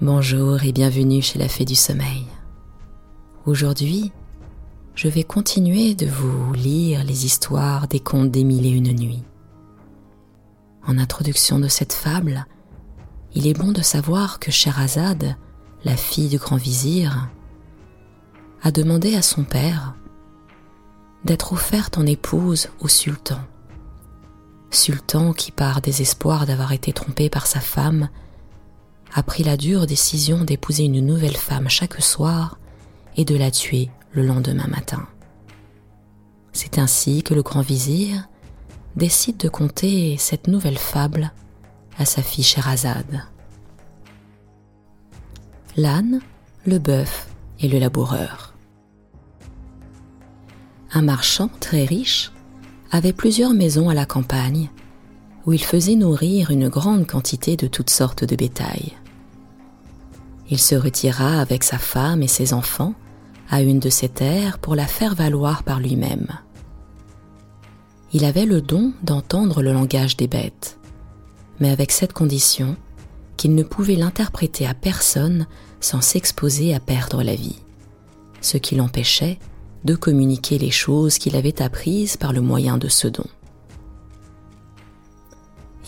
Bonjour et bienvenue chez la Fée du Sommeil. Aujourd'hui, je vais continuer de vous lire les histoires des contes des et une nuits. En introduction de cette fable, il est bon de savoir que Sherazade, la fille du grand vizir, a demandé à son père d'être offerte en épouse au sultan. Sultan qui, par désespoir d'avoir été trompé par sa femme, a pris la dure décision d'épouser une nouvelle femme chaque soir et de la tuer le lendemain matin. C'est ainsi que le grand vizir décide de conter cette nouvelle fable à sa fille Sherazade. L'âne, le bœuf et le laboureur. Un marchand très riche avait plusieurs maisons à la campagne où il faisait nourrir une grande quantité de toutes sortes de bétail. Il se retira avec sa femme et ses enfants à une de ses terres pour la faire valoir par lui-même. Il avait le don d'entendre le langage des bêtes, mais avec cette condition qu'il ne pouvait l'interpréter à personne sans s'exposer à perdre la vie, ce qui l'empêchait de communiquer les choses qu'il avait apprises par le moyen de ce don.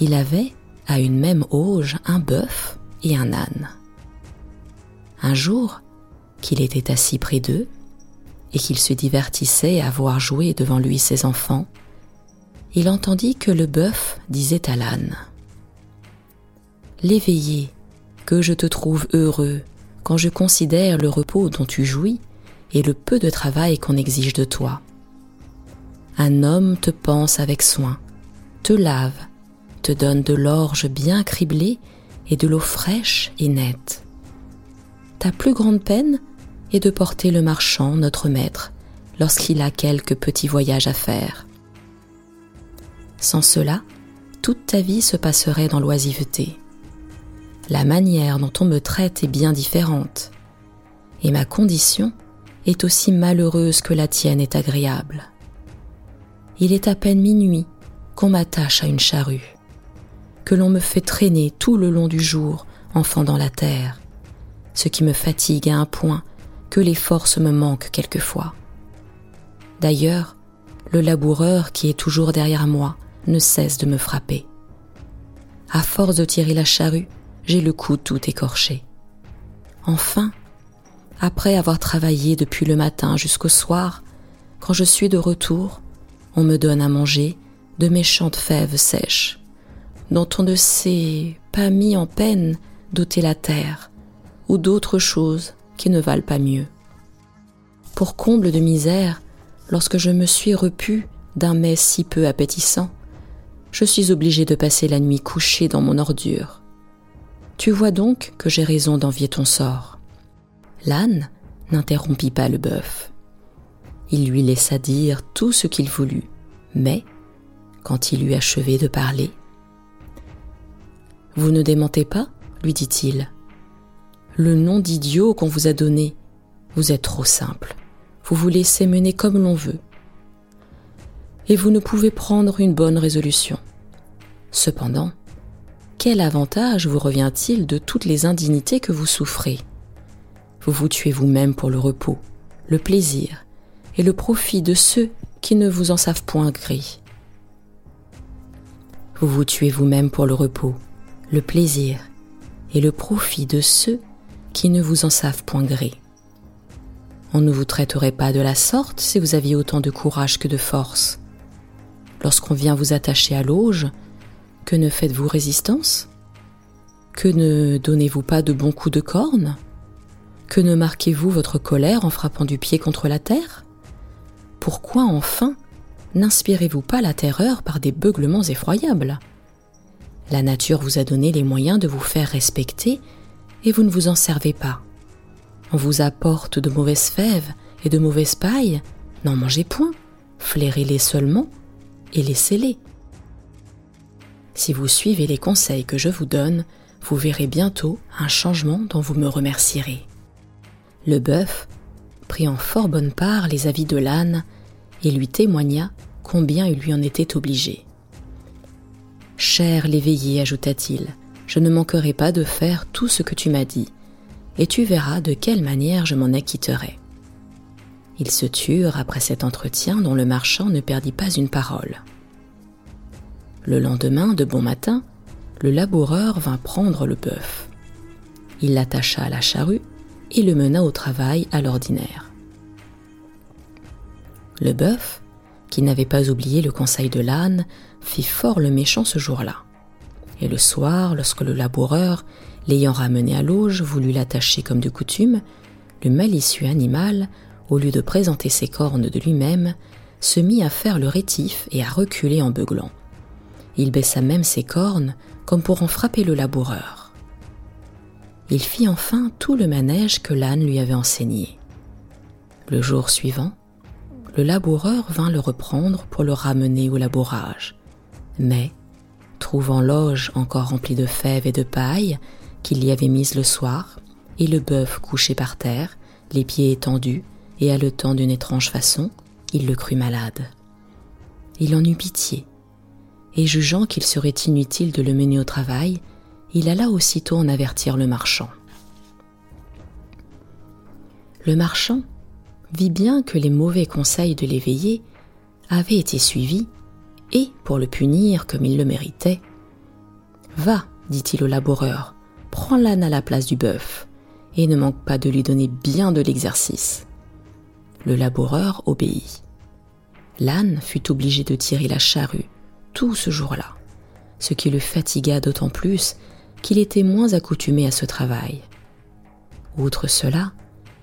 Il avait, à une même auge, un bœuf et un âne. Un jour, qu'il était assis près d'eux, et qu'il se divertissait à voir jouer devant lui ses enfants, il entendit que le bœuf disait à l'âne L'éveillé, que je te trouve heureux quand je considère le repos dont tu jouis et le peu de travail qu'on exige de toi. Un homme te pense avec soin, te lave, te donne de l'orge bien criblée et de l'eau fraîche et nette ta plus grande peine est de porter le marchand, notre maître, lorsqu'il a quelque petit voyage à faire. Sans cela, toute ta vie se passerait dans l'oisiveté. La manière dont on me traite est bien différente, et ma condition est aussi malheureuse que la tienne est agréable. Il est à peine minuit qu'on m'attache à une charrue, que l'on me fait traîner tout le long du jour en fendant la terre, ce qui me fatigue à un point que les forces me manquent quelquefois. D'ailleurs, le laboureur qui est toujours derrière moi ne cesse de me frapper. À force de tirer la charrue, j'ai le cou tout écorché. Enfin, après avoir travaillé depuis le matin jusqu'au soir, quand je suis de retour, on me donne à manger de méchantes fèves sèches, dont on ne s'est pas mis en peine d'ôter la terre, ou d'autres choses qui ne valent pas mieux. Pour comble de misère, lorsque je me suis repu d'un mets si peu appétissant, je suis obligé de passer la nuit couché dans mon ordure. Tu vois donc que j'ai raison d'envier ton sort. L'âne n'interrompit pas le bœuf. Il lui laissa dire tout ce qu'il voulut, mais, quand il eut achevé de parler, Vous ne démentez pas? lui dit-il le nom d'idiot qu'on vous a donné. Vous êtes trop simple. Vous vous laissez mener comme l'on veut. Et vous ne pouvez prendre une bonne résolution. Cependant, quel avantage vous revient-il de toutes les indignités que vous souffrez? Vous vous tuez vous-même pour le repos, le plaisir et le profit de ceux qui ne vous en savent point gré. Vous vous tuez vous-même pour le repos, le plaisir et le profit de ceux qui ne vous en savent point gré. On ne vous traiterait pas de la sorte si vous aviez autant de courage que de force. Lorsqu'on vient vous attacher à l'auge, que ne faites-vous résistance? Que ne donnez-vous pas de bons coups de corne? Que ne marquez-vous votre colère en frappant du pied contre la terre? Pourquoi enfin n'inspirez-vous pas la terreur par des beuglements effroyables? La nature vous a donné les moyens de vous faire respecter et vous ne vous en servez pas. On vous apporte de mauvaises fèves et de mauvaises pailles, n'en mangez point, flairez-les seulement et laissez-les. Si vous suivez les conseils que je vous donne, vous verrez bientôt un changement dont vous me remercierez. Le bœuf prit en fort bonne part les avis de l'âne et lui témoigna combien il lui en était obligé. Cher l'éveillé, ajouta-t-il, je ne manquerai pas de faire tout ce que tu m'as dit, et tu verras de quelle manière je m'en acquitterai. Ils se turent après cet entretien dont le marchand ne perdit pas une parole. Le lendemain, de bon matin, le laboureur vint prendre le bœuf. Il l'attacha à la charrue et le mena au travail à l'ordinaire. Le bœuf, qui n'avait pas oublié le conseil de l'âne, fit fort le méchant ce jour-là. Et le soir, lorsque le laboureur, l'ayant ramené à l'auge, voulut l'attacher comme de coutume, le malicieux animal, au lieu de présenter ses cornes de lui-même, se mit à faire le rétif et à reculer en beuglant. Il baissa même ses cornes comme pour en frapper le laboureur. Il fit enfin tout le manège que l'âne lui avait enseigné. Le jour suivant, le laboureur vint le reprendre pour le ramener au labourage. Mais, trouvant l'auge encore remplie de fèves et de paille qu'il y avait mise le soir, et le bœuf couché par terre, les pieds étendus et haletant d'une étrange façon, il le crut malade. Il en eut pitié, et jugeant qu'il serait inutile de le mener au travail, il alla aussitôt en avertir le marchand. Le marchand vit bien que les mauvais conseils de l'éveillé avaient été suivis, et, pour le punir comme il le méritait, Va, dit-il au laboureur, prends l'âne à la place du bœuf, et ne manque pas de lui donner bien de l'exercice. Le laboureur obéit. L'âne fut obligé de tirer la charrue tout ce jour-là, ce qui le fatigua d'autant plus qu'il était moins accoutumé à ce travail. Outre cela,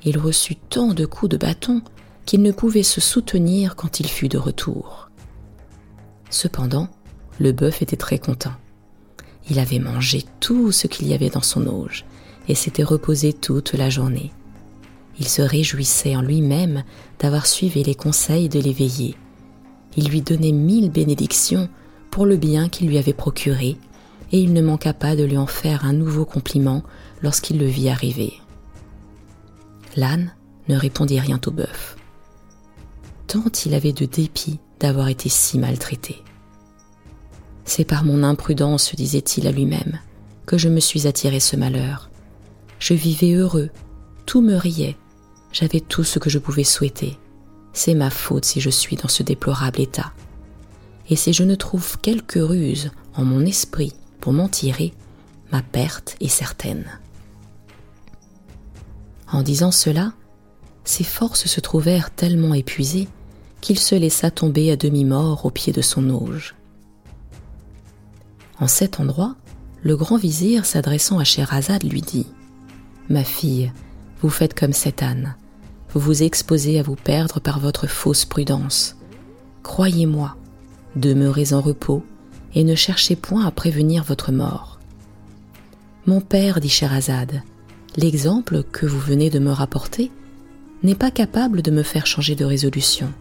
il reçut tant de coups de bâton qu'il ne pouvait se soutenir quand il fut de retour. Cependant, le bœuf était très content. Il avait mangé tout ce qu'il y avait dans son auge et s'était reposé toute la journée. Il se réjouissait en lui-même d'avoir suivi les conseils de l'éveillé. Il lui donnait mille bénédictions pour le bien qu'il lui avait procuré, et il ne manqua pas de lui en faire un nouveau compliment lorsqu'il le vit arriver. L'âne ne répondit rien au bœuf, tant il avait de dépit d'avoir été si maltraité. C'est par mon imprudence, disait-il à lui-même, que je me suis attiré ce malheur. Je vivais heureux, tout me riait, j'avais tout ce que je pouvais souhaiter. C'est ma faute si je suis dans ce déplorable état. Et si je ne trouve quelque ruse en mon esprit pour m'en tirer, ma perte est certaine. En disant cela, ses forces se trouvèrent tellement épuisées qu'il se laissa tomber à demi-mort au pied de son auge. En cet endroit, le grand vizir, s'adressant à Scheherazade, lui dit Ma fille, vous faites comme cet âne vous vous exposez à vous perdre par votre fausse prudence. Croyez-moi, demeurez en repos et ne cherchez point à prévenir votre mort. Mon père, dit Sherazade, l'exemple que vous venez de me rapporter n'est pas capable de me faire changer de résolution,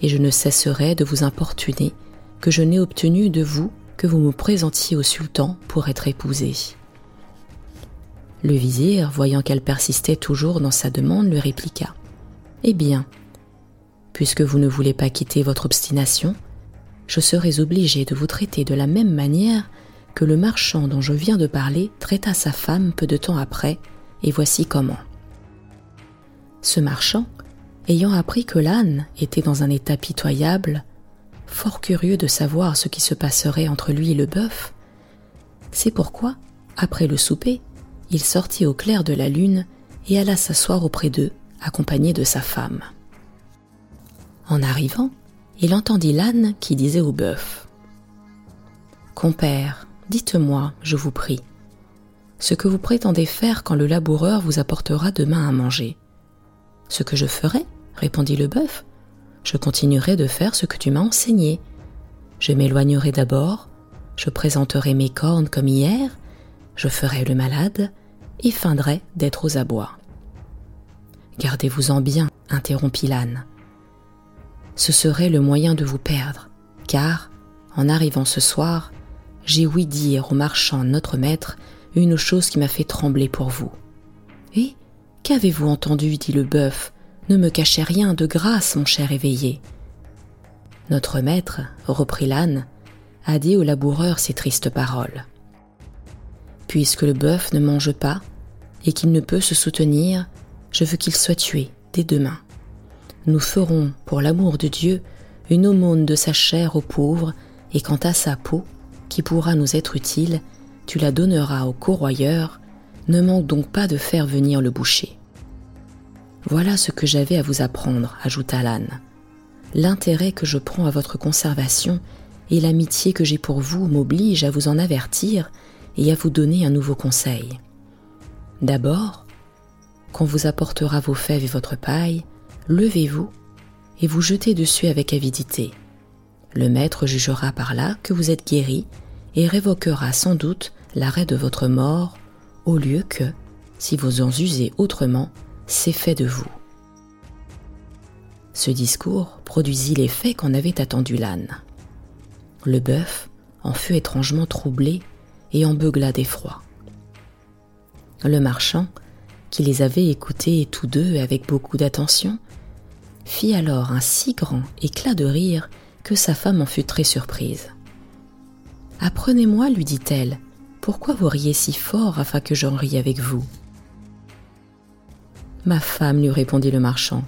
et je ne cesserai de vous importuner que je n'ai obtenu de vous que vous me présentiez au sultan pour être épousé. Le vizir, voyant qu'elle persistait toujours dans sa demande, lui répliqua. Eh bien, puisque vous ne voulez pas quitter votre obstination, je serai obligé de vous traiter de la même manière que le marchand dont je viens de parler traita sa femme peu de temps après, et voici comment. Ce marchand, ayant appris que l'âne était dans un état pitoyable, fort curieux de savoir ce qui se passerait entre lui et le bœuf, c'est pourquoi, après le souper, il sortit au clair de la lune et alla s'asseoir auprès d'eux accompagné de sa femme. En arrivant, il entendit l'âne qui disait au bœuf Compère, dites-moi, je vous prie, ce que vous prétendez faire quand le laboureur vous apportera demain à manger? Ce que je ferai, répondit le bœuf, je continuerai de faire ce que tu m'as enseigné. Je m'éloignerai d'abord, je présenterai mes cornes comme hier, je ferai le malade et feindrai d'être aux abois. Gardez-vous-en bien, interrompit l'âne. Ce serait le moyen de vous perdre, car, en arrivant ce soir, j'ai ouï dire au marchand notre maître une chose qui m'a fait trembler pour vous. Et qu'avez-vous entendu dit le bœuf. Ne me cachez rien de grâce, mon cher éveillé. Notre maître, reprit l'âne, a dit au laboureur ces tristes paroles. Puisque le bœuf ne mange pas, et qu'il ne peut se soutenir, je veux qu'il soit tué dès demain. Nous ferons, pour l'amour de Dieu, une aumône de sa chair aux pauvres, et quant à sa peau, qui pourra nous être utile, tu la donneras au corroyeur, ne manque donc pas de faire venir le boucher. Voilà ce que j'avais à vous apprendre, ajouta l'âne. L'intérêt que je prends à votre conservation et l'amitié que j'ai pour vous m'obligent à vous en avertir et à vous donner un nouveau conseil. D'abord, quand vous apportera vos fèves et votre paille, levez-vous et vous jetez dessus avec avidité. Le maître jugera par là que vous êtes guéri et révoquera sans doute l'arrêt de votre mort, au lieu que, si vous en usez autrement, c'est fait de vous. Ce discours produisit l'effet qu'en avait attendu l'âne. Le bœuf en fut étrangement troublé et en beugla d'effroi. Le marchand, qui les avait écoutés tous deux avec beaucoup d'attention, fit alors un si grand éclat de rire que sa femme en fut très surprise. Apprenez-moi, lui dit-elle, pourquoi vous riez si fort afin que j'en rie avec vous Ma femme, lui répondit le marchand,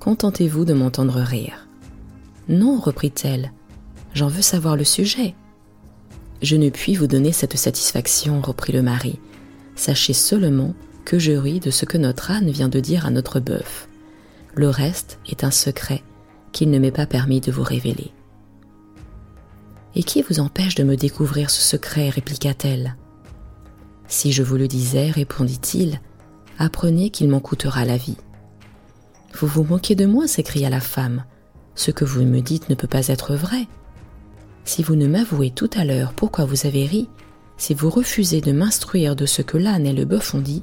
contentez-vous de m'entendre rire. Non, reprit-elle, j'en veux savoir le sujet. Je ne puis vous donner cette satisfaction, reprit le mari. Sachez seulement que je ris de ce que notre âne vient de dire à notre bœuf. Le reste est un secret qu'il ne m'est pas permis de vous révéler. Et qui vous empêche de me découvrir ce secret? répliqua-t-elle. Si je vous le disais, répondit-il, apprenez qu'il m'en coûtera la vie. Vous vous moquez de moi, s'écria la femme. Ce que vous me dites ne peut pas être vrai. Si vous ne m'avouez tout à l'heure pourquoi vous avez ri, si vous refusez de m'instruire de ce que l'âne et le bœuf ont dit,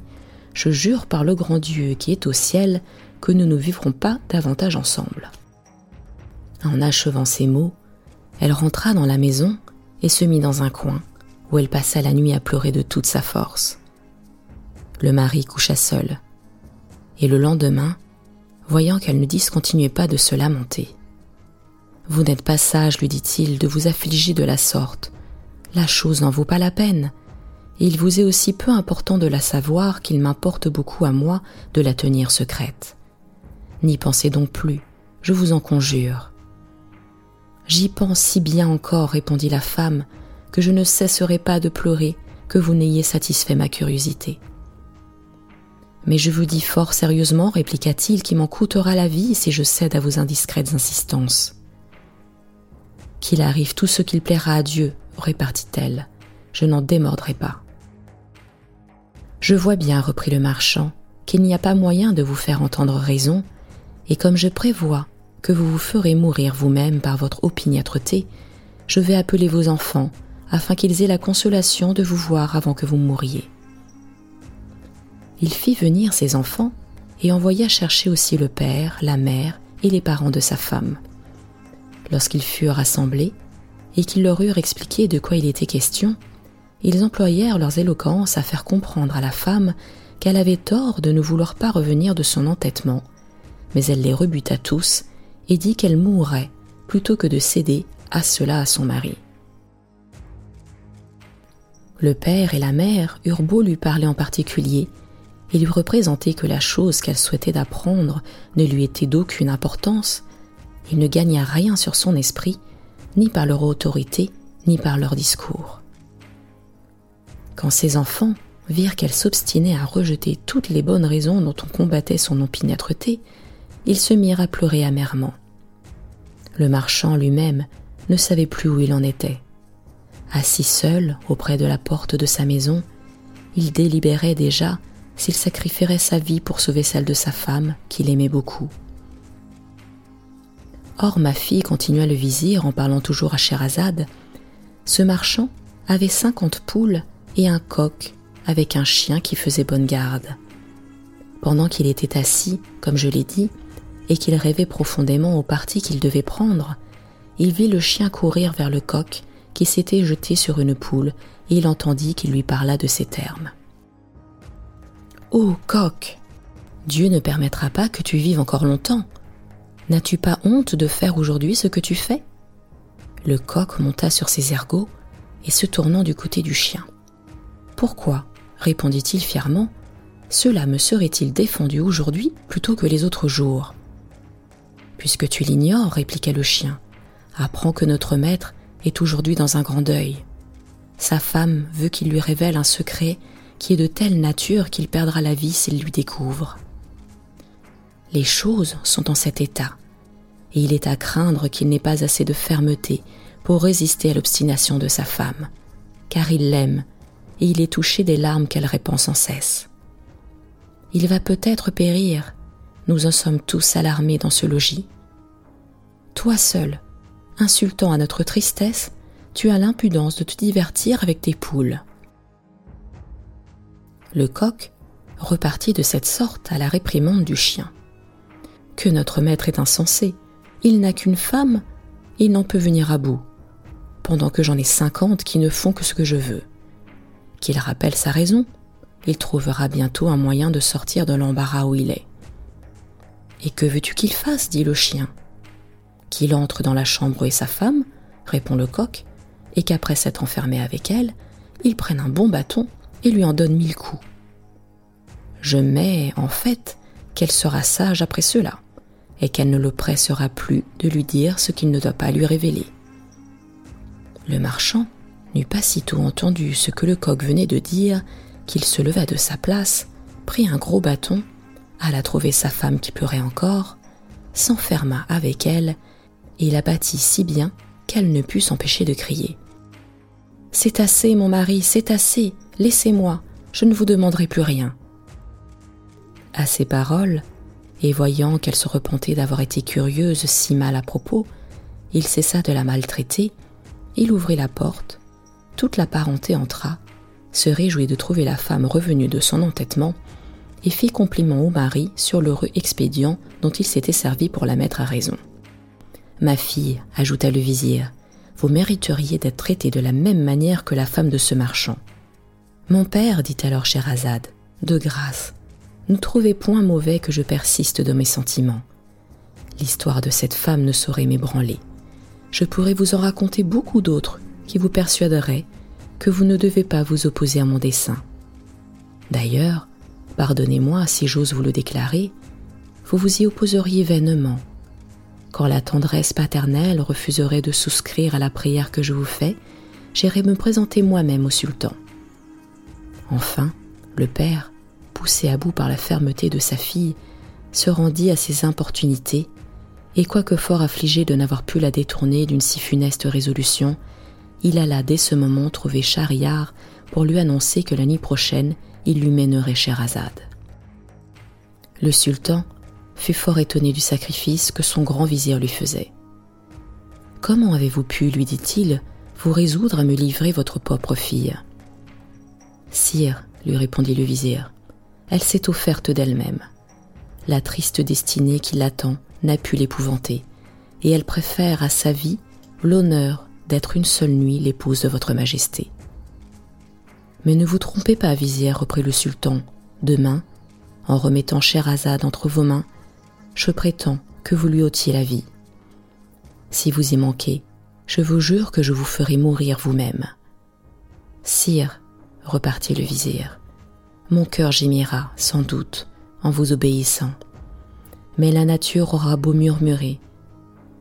je jure par le grand Dieu qui est au ciel que nous ne vivrons pas davantage ensemble. En achevant ces mots, elle rentra dans la maison et se mit dans un coin, où elle passa la nuit à pleurer de toute sa force. Le mari coucha seul, et le lendemain, voyant qu'elle ne discontinuait pas de se lamenter. Vous n'êtes pas sage, lui dit-il, de vous affliger de la sorte. La chose n'en vaut pas la peine, et il vous est aussi peu important de la savoir qu'il m'importe beaucoup à moi de la tenir secrète. N'y pensez donc plus, je vous en conjure. J'y pense si bien encore, répondit la femme, que je ne cesserai pas de pleurer que vous n'ayez satisfait ma curiosité. Mais je vous dis fort sérieusement, répliqua-t-il, qui m'en coûtera la vie si je cède à vos indiscrètes insistances. Qu'il arrive tout ce qu'il plaira à Dieu, répartit-elle, je n'en démordrai pas. Je vois bien, reprit le marchand, qu'il n'y a pas moyen de vous faire entendre raison, et comme je prévois que vous vous ferez mourir vous-même par votre opiniâtreté, je vais appeler vos enfants, afin qu'ils aient la consolation de vous voir avant que vous mouriez. Il fit venir ses enfants et envoya chercher aussi le père, la mère et les parents de sa femme. Lorsqu'ils furent rassemblés et qu'ils leur eurent expliqué de quoi il était question, ils employèrent leurs éloquences à faire comprendre à la femme qu'elle avait tort de ne vouloir pas revenir de son entêtement, mais elle les rebuta tous et dit qu'elle mourrait plutôt que de céder à cela à son mari. Le père et la mère eurent beau lui parler en particulier et lui représenter que la chose qu'elle souhaitait d'apprendre ne lui était d'aucune importance, il ne gagna rien sur son esprit, ni par leur autorité, ni par leur discours. Quand ses enfants virent qu'elle s'obstinait à rejeter toutes les bonnes raisons dont on combattait son opiniâtreté, ils se mirent à pleurer amèrement. Le marchand lui-même ne savait plus où il en était. Assis seul auprès de la porte de sa maison, il délibérait déjà s'il sacrifierait sa vie pour sauver celle de sa femme, qu'il aimait beaucoup. Or, ma fille, continua le vizir en parlant toujours à Sherazade, ce marchand avait cinquante poules et un coq avec un chien qui faisait bonne garde. Pendant qu'il était assis, comme je l'ai dit, et qu'il rêvait profondément au parti qu'il devait prendre, il vit le chien courir vers le coq qui s'était jeté sur une poule et il entendit qu'il lui parla de ces termes. Ô coq Dieu ne permettra pas que tu vives encore longtemps. N'as-tu pas honte de faire aujourd'hui ce que tu fais? Le coq monta sur ses ergots et se tournant du côté du chien. Pourquoi? répondit-il fièrement cela me serait-il défendu aujourd'hui plutôt que les autres jours? Puisque tu l'ignores, répliqua le chien, apprends que notre maître est aujourd'hui dans un grand deuil. Sa femme veut qu'il lui révèle un secret qui est de telle nature qu'il perdra la vie s'il lui découvre. Les choses sont en cet état, et il est à craindre qu'il n'ait pas assez de fermeté pour résister à l'obstination de sa femme, car il l'aime, et il est touché des larmes qu'elle répand sans cesse. Il va peut-être périr, nous en sommes tous alarmés dans ce logis. Toi seul, insultant à notre tristesse, tu as l'impudence de te divertir avec tes poules. Le coq repartit de cette sorte à la réprimande du chien. Que notre maître est insensé, il n'a qu'une femme, il n'en peut venir à bout, pendant que j'en ai cinquante qui ne font que ce que je veux. Qu'il rappelle sa raison, il trouvera bientôt un moyen de sortir de l'embarras où il est. Et que veux-tu qu'il fasse dit le chien. Qu'il entre dans la chambre et sa femme, répond le coq, et qu'après s'être enfermé avec elle, il prenne un bon bâton et lui en donne mille coups. Je mets, en fait, qu'elle sera sage après cela, et qu'elle ne le pressera plus de lui dire ce qu'il ne doit pas lui révéler. Le marchand n'eut pas sitôt entendu ce que le coq venait de dire qu'il se leva de sa place, prit un gros bâton, alla trouver sa femme qui pleurait encore, s'enferma avec elle et la battit si bien qu'elle ne put s'empêcher de crier. C'est assez, mon mari, c'est assez, laissez-moi, je ne vous demanderai plus rien. À ces paroles, et voyant qu'elle se repentait d'avoir été curieuse si mal à propos, il cessa de la maltraiter, il ouvrit la porte, toute la parenté entra, se réjouit de trouver la femme revenue de son entêtement, et fit compliment au mari sur l'heureux expédient dont il s'était servi pour la mettre à raison. Ma fille, ajouta le vizir, vous mériteriez d'être traitée de la même manière que la femme de ce marchand. Mon père, dit alors Scheherazade, de grâce, ne trouvez point mauvais que je persiste dans mes sentiments. L'histoire de cette femme ne saurait m'ébranler. Je pourrais vous en raconter beaucoup d'autres qui vous persuaderaient que vous ne devez pas vous opposer à mon dessein. D'ailleurs, pardonnez-moi si j'ose vous le déclarer, vous vous y opposeriez vainement. Quand la tendresse paternelle refuserait de souscrire à la prière que je vous fais, j'irai me présenter moi-même au sultan. Enfin, le père, poussé à bout par la fermeté de sa fille, se rendit à ses importunités, et quoique fort affligé de n'avoir pu la détourner d'une si funeste résolution, il alla dès ce moment trouver Schahriar pour lui annoncer que la nuit prochaine il lui mènerait Scheherazade. Le sultan fut fort étonné du sacrifice que son grand vizir lui faisait. Comment avez-vous pu, lui dit-il, vous résoudre à me livrer votre propre fille? Sire, lui répondit le vizir, elle s'est offerte d'elle-même. La triste destinée qui l'attend n'a pu l'épouvanter, et elle préfère à sa vie l'honneur d'être une seule nuit l'épouse de votre majesté. Mais ne vous trompez pas, vizir, reprit le sultan. Demain, en remettant Scheherazade entre vos mains, je prétends que vous lui ôtiez la vie. Si vous y manquez, je vous jure que je vous ferai mourir vous-même. Sire, repartit le vizir, mon cœur gémira, sans doute, en vous obéissant. Mais la nature aura beau murmurer.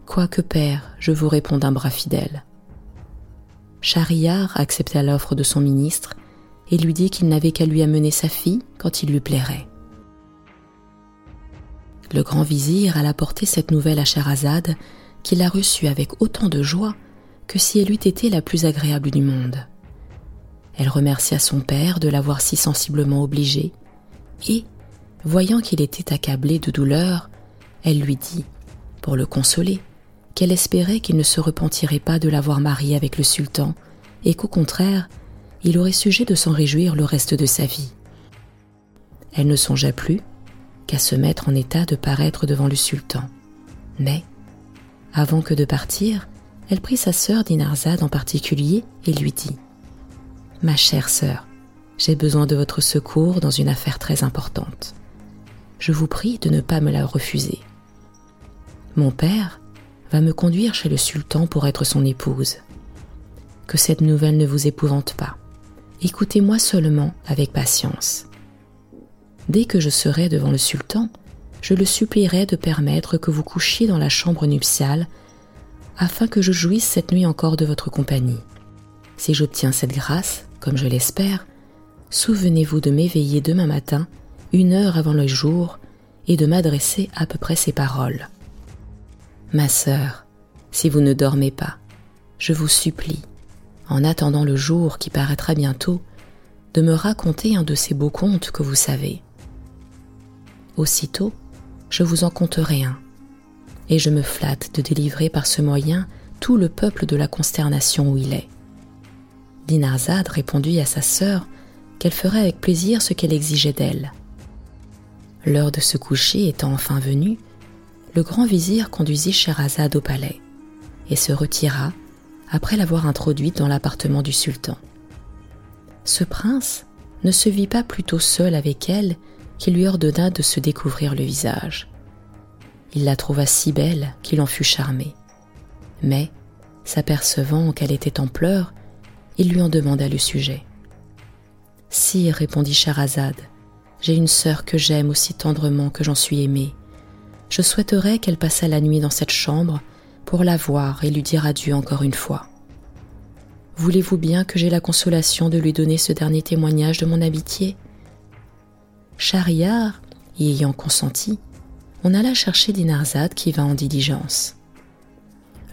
Quoique père, je vous réponds d'un bras fidèle. Schahriar accepta l'offre de son ministre et lui dit qu'il n'avait qu'à lui amener sa fille quand il lui plairait. Le grand vizir alla porter cette nouvelle à Scheherazade, qui la reçut avec autant de joie que si elle eût été la plus agréable du monde. Elle remercia son père de l'avoir si sensiblement obligée, et, voyant qu'il était accablé de douleur, elle lui dit, pour le consoler, qu'elle espérait qu'il ne se repentirait pas de l'avoir marié avec le sultan, et qu'au contraire, il aurait sujet de s'en réjouir le reste de sa vie. Elle ne songea plus qu'à se mettre en état de paraître devant le sultan. Mais, avant que de partir, elle prit sa sœur Dinarzade en particulier et lui dit Ma chère sœur, j'ai besoin de votre secours dans une affaire très importante. Je vous prie de ne pas me la refuser. Mon père va me conduire chez le sultan pour être son épouse. Que cette nouvelle ne vous épouvante pas. Écoutez-moi seulement avec patience. Dès que je serai devant le sultan, je le supplierai de permettre que vous couchiez dans la chambre nuptiale, afin que je jouisse cette nuit encore de votre compagnie. Si j'obtiens cette grâce, comme je l'espère, souvenez-vous de m'éveiller demain matin, une heure avant le jour, et de m'adresser à peu près ces paroles. Ma sœur, si vous ne dormez pas, je vous supplie, en attendant le jour qui paraîtra bientôt, de me raconter un de ces beaux contes que vous savez. Aussitôt, je vous en conterai un, et je me flatte de délivrer par ce moyen tout le peuple de la consternation où il est. Dinarzade répondit à sa sœur qu'elle ferait avec plaisir ce qu'elle exigeait d'elle. L'heure de se coucher étant enfin venue, le grand vizir conduisit Scheherazade au palais et se retira après l'avoir introduite dans l'appartement du sultan. Ce prince ne se vit pas plutôt seul avec elle qu'il lui ordonna de se découvrir le visage. Il la trouva si belle qu'il en fut charmé. Mais, s'apercevant qu'elle était en pleurs, il lui en demanda le sujet. Sire, répondit Scheherazade, j'ai une sœur que j'aime aussi tendrement que j'en suis aimée. Je souhaiterais qu'elle passât la nuit dans cette chambre pour la voir et lui dire adieu encore une fois. Voulez-vous bien que j'aie la consolation de lui donner ce dernier témoignage de mon amitié? Chariard, y ayant consenti, on alla chercher Dinarzade qui va en diligence.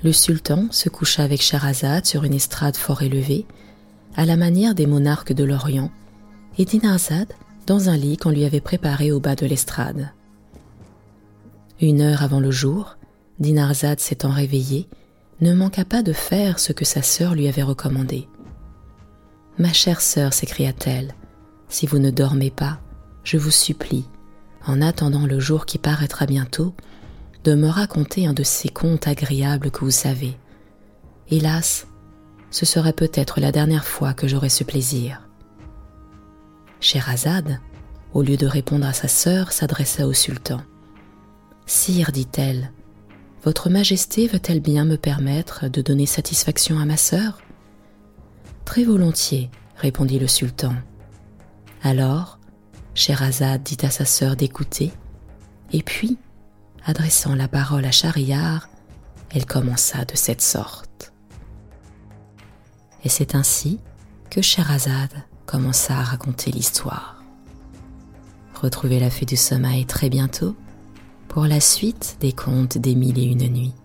Le sultan se coucha avec Charazade sur une estrade fort élevée, à la manière des monarques de l'Orient, et Dinarzade dans un lit qu'on lui avait préparé au bas de l'estrade. Une heure avant le jour, Dinarzade s'étant réveillée, ne manqua pas de faire ce que sa sœur lui avait recommandé. Ma chère sœur, s'écria-t-elle, si vous ne dormez pas, je vous supplie, en attendant le jour qui paraîtra bientôt, de me raconter un de ces contes agréables que vous savez. Hélas, ce serait peut-être la dernière fois que j'aurai ce plaisir. Scheherazade, au lieu de répondre à sa sœur, s'adressa au sultan. Sire, dit-elle, votre Majesté veut-elle bien me permettre de donner satisfaction à ma sœur? Très volontiers, répondit le sultan. Alors, Scheherazade dit à sa sœur d'écouter, et puis, adressant la parole à Schahriar, elle commença de cette sorte. Et c'est ainsi que Scheherazade commença à raconter l'histoire. Retrouvez la fée du sommeil très bientôt pour la suite des contes des mille et une nuits.